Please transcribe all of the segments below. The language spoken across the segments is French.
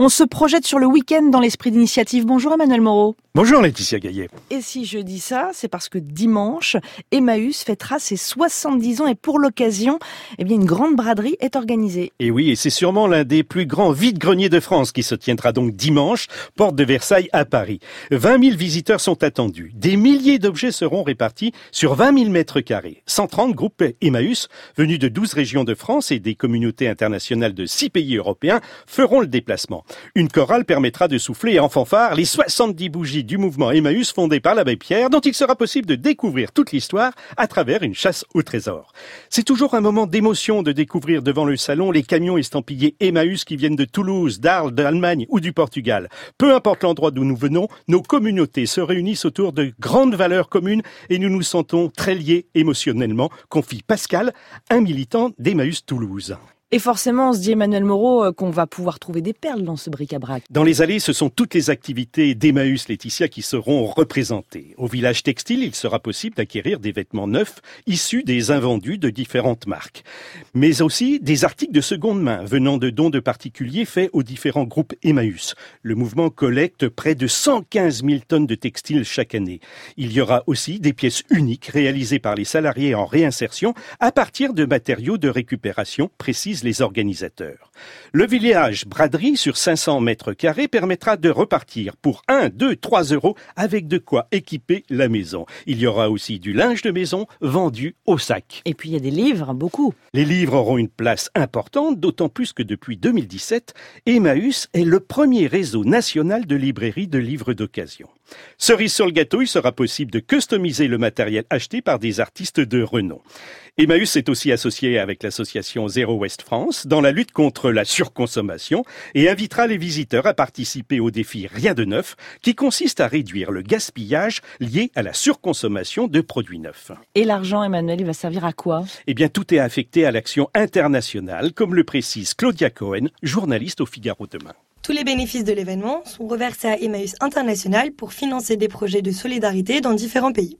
On se projette sur le week-end dans l'esprit d'initiative. Bonjour Emmanuel Moreau. Bonjour Laetitia Gaillet. Et si je dis ça, c'est parce que dimanche, Emmaüs fêtera ses 70 ans et pour l'occasion, eh bien, une grande braderie est organisée. Et oui, et c'est sûrement l'un des plus grands vides-greniers de France qui se tiendra donc dimanche, porte de Versailles à Paris. 20 000 visiteurs sont attendus. Des milliers d'objets seront répartis sur 20 000 mètres carrés. 130 groupes Emmaüs, venus de 12 régions de France et des communautés internationales de 6 pays européens, feront le déplacement. Une chorale permettra de souffler en fanfare les 70 bougies du mouvement Emmaüs fondé par l'abbé Pierre, dont il sera possible de découvrir toute l'histoire à travers une chasse au trésor. C'est toujours un moment d'émotion de découvrir devant le salon les camions estampillés Emmaüs qui viennent de Toulouse, d'Arles, d'Allemagne ou du Portugal. Peu importe l'endroit d'où nous venons, nos communautés se réunissent autour de grandes valeurs communes et nous nous sentons très liés émotionnellement, confie Pascal, un militant d'Emmaüs Toulouse. Et forcément, on se dit Emmanuel Moreau euh, qu'on va pouvoir trouver des perles dans ce bric-à-brac. Dans les allées, ce sont toutes les activités d'Emmaüs Laetitia qui seront représentées. Au village textile, il sera possible d'acquérir des vêtements neufs issus des invendus de différentes marques. Mais aussi des articles de seconde main venant de dons de particuliers faits aux différents groupes Emmaüs. Le mouvement collecte près de 115 000 tonnes de textiles chaque année. Il y aura aussi des pièces uniques réalisées par les salariés en réinsertion à partir de matériaux de récupération les organisateurs. Le village braderie sur 500 mètres carrés permettra de repartir pour 1, 2, 3 euros avec de quoi équiper la maison. Il y aura aussi du linge de maison vendu au sac. Et puis il y a des livres, beaucoup. Les livres auront une place importante, d'autant plus que depuis 2017, Emmaüs est le premier réseau national de librairies de livres d'occasion. Cerise sur le gâteau, il sera possible de customiser le matériel acheté par des artistes de renom. Emmaüs est aussi associé avec l'association Zero West France dans la lutte contre la surconsommation et invitera les visiteurs à participer au défi Rien de neuf qui consiste à réduire le gaspillage lié à la surconsommation de produits neufs. Et l'argent, Emmanuel, il va servir à quoi? Eh bien, tout est affecté à l'action internationale, comme le précise Claudia Cohen, journaliste au Figaro demain. Tous les bénéfices de l'événement sont reversés à Emmaüs International pour financer des projets de solidarité dans différents pays.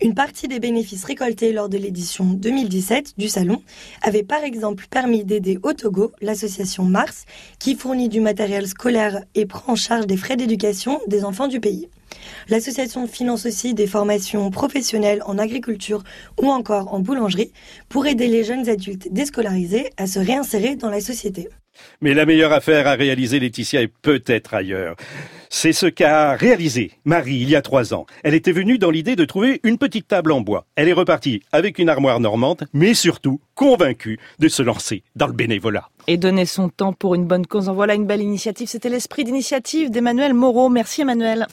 Une partie des bénéfices récoltés lors de l'édition 2017 du salon avait par exemple permis d'aider au Togo l'association Mars qui fournit du matériel scolaire et prend en charge des frais d'éducation des enfants du pays. L'association finance aussi des formations professionnelles en agriculture ou encore en boulangerie pour aider les jeunes adultes déscolarisés à se réinsérer dans la société. Mais la meilleure affaire à réaliser, Laetitia, est peut-être ailleurs. C'est ce qu'a réalisé Marie il y a trois ans. Elle était venue dans l'idée de trouver une petite table en bois. Elle est repartie avec une armoire normande, mais surtout convaincue de se lancer dans le bénévolat. Et donner son temps pour une bonne cause. En voilà une belle initiative. C'était l'esprit d'initiative d'Emmanuel Moreau. Merci Emmanuel.